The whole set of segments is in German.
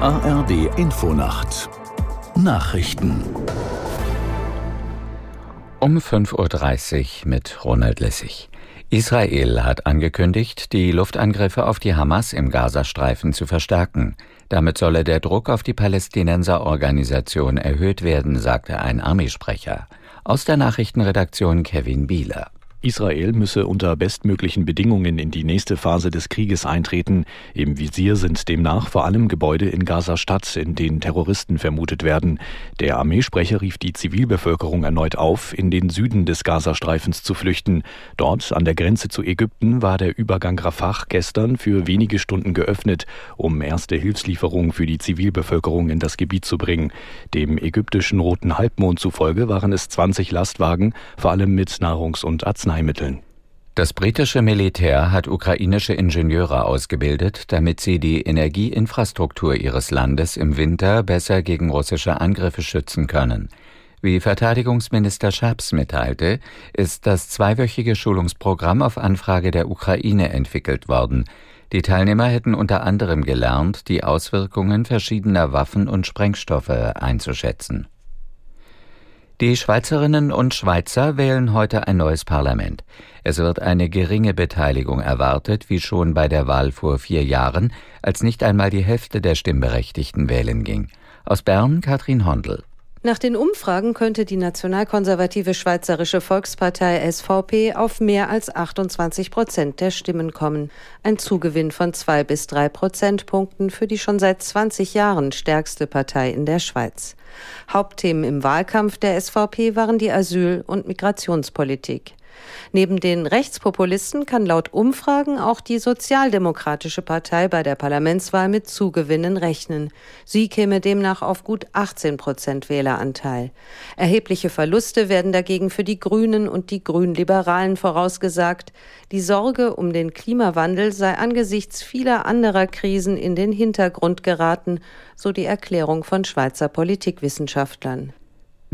ARD Infonacht Nachrichten um 5.30 Uhr mit Ronald Lessig. Israel hat angekündigt, die Luftangriffe auf die Hamas im Gazastreifen zu verstärken. Damit solle der Druck auf die Palästinenserorganisation erhöht werden, sagte ein Armeesprecher. Aus der Nachrichtenredaktion Kevin Bieler. Israel müsse unter bestmöglichen Bedingungen in die nächste Phase des Krieges eintreten. Im Visier sind demnach vor allem Gebäude in Gaza-Stadt, in denen Terroristen vermutet werden. Der Armeesprecher rief die Zivilbevölkerung erneut auf, in den Süden des Gazastreifens zu flüchten. Dort an der Grenze zu Ägypten war der Übergang Rafah gestern für wenige Stunden geöffnet, um erste Hilfslieferungen für die Zivilbevölkerung in das Gebiet zu bringen. Dem ägyptischen Roten Halbmond zufolge waren es 20 Lastwagen, vor allem mit Nahrungs- und Arzneimitteln. Arzneimitteln. Das britische Militär hat ukrainische Ingenieure ausgebildet, damit sie die Energieinfrastruktur ihres Landes im Winter besser gegen russische Angriffe schützen können. Wie Verteidigungsminister Schabs mitteilte, ist das zweiwöchige Schulungsprogramm auf Anfrage der Ukraine entwickelt worden. Die Teilnehmer hätten unter anderem gelernt, die Auswirkungen verschiedener Waffen und Sprengstoffe einzuschätzen. Die Schweizerinnen und Schweizer wählen heute ein neues Parlament. Es wird eine geringe Beteiligung erwartet, wie schon bei der Wahl vor vier Jahren, als nicht einmal die Hälfte der Stimmberechtigten wählen ging. Aus Bern Katrin Hondel. Nach den Umfragen könnte die nationalkonservative Schweizerische Volkspartei SVP auf mehr als 28 Prozent der Stimmen kommen. Ein Zugewinn von zwei bis drei Prozentpunkten für die schon seit 20 Jahren stärkste Partei in der Schweiz. Hauptthemen im Wahlkampf der SVP waren die Asyl- und Migrationspolitik. Neben den Rechtspopulisten kann laut Umfragen auch die Sozialdemokratische Partei bei der Parlamentswahl mit Zugewinnen rechnen. Sie käme demnach auf gut 18 Prozent Wähleranteil. Erhebliche Verluste werden dagegen für die Grünen und die Grünliberalen vorausgesagt. Die Sorge um den Klimawandel sei angesichts vieler anderer Krisen in den Hintergrund geraten, so die Erklärung von Schweizer Politikwissenschaftlern.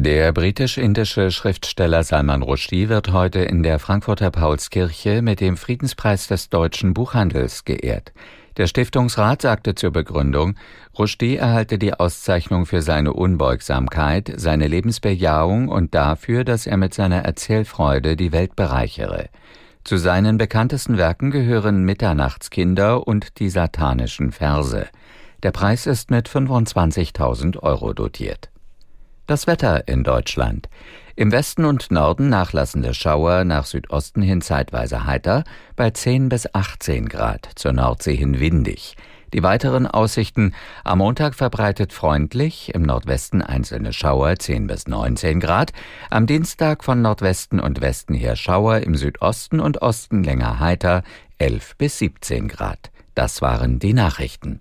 Der britisch-indische Schriftsteller Salman Rushdie wird heute in der Frankfurter Paulskirche mit dem Friedenspreis des deutschen Buchhandels geehrt. Der Stiftungsrat sagte zur Begründung, Rushdie erhalte die Auszeichnung für seine Unbeugsamkeit, seine Lebensbejahung und dafür, dass er mit seiner Erzählfreude die Welt bereichere. Zu seinen bekanntesten Werken gehören Mitternachtskinder und die satanischen Verse. Der Preis ist mit 25.000 Euro dotiert. Das Wetter in Deutschland. Im Westen und Norden nachlassende Schauer, nach Südosten hin zeitweise heiter, bei 10 bis 18 Grad, zur Nordsee hin windig. Die weiteren Aussichten am Montag verbreitet freundlich, im Nordwesten einzelne Schauer 10 bis 19 Grad, am Dienstag von Nordwesten und Westen her Schauer, im Südosten und Osten länger heiter 11 bis 17 Grad. Das waren die Nachrichten.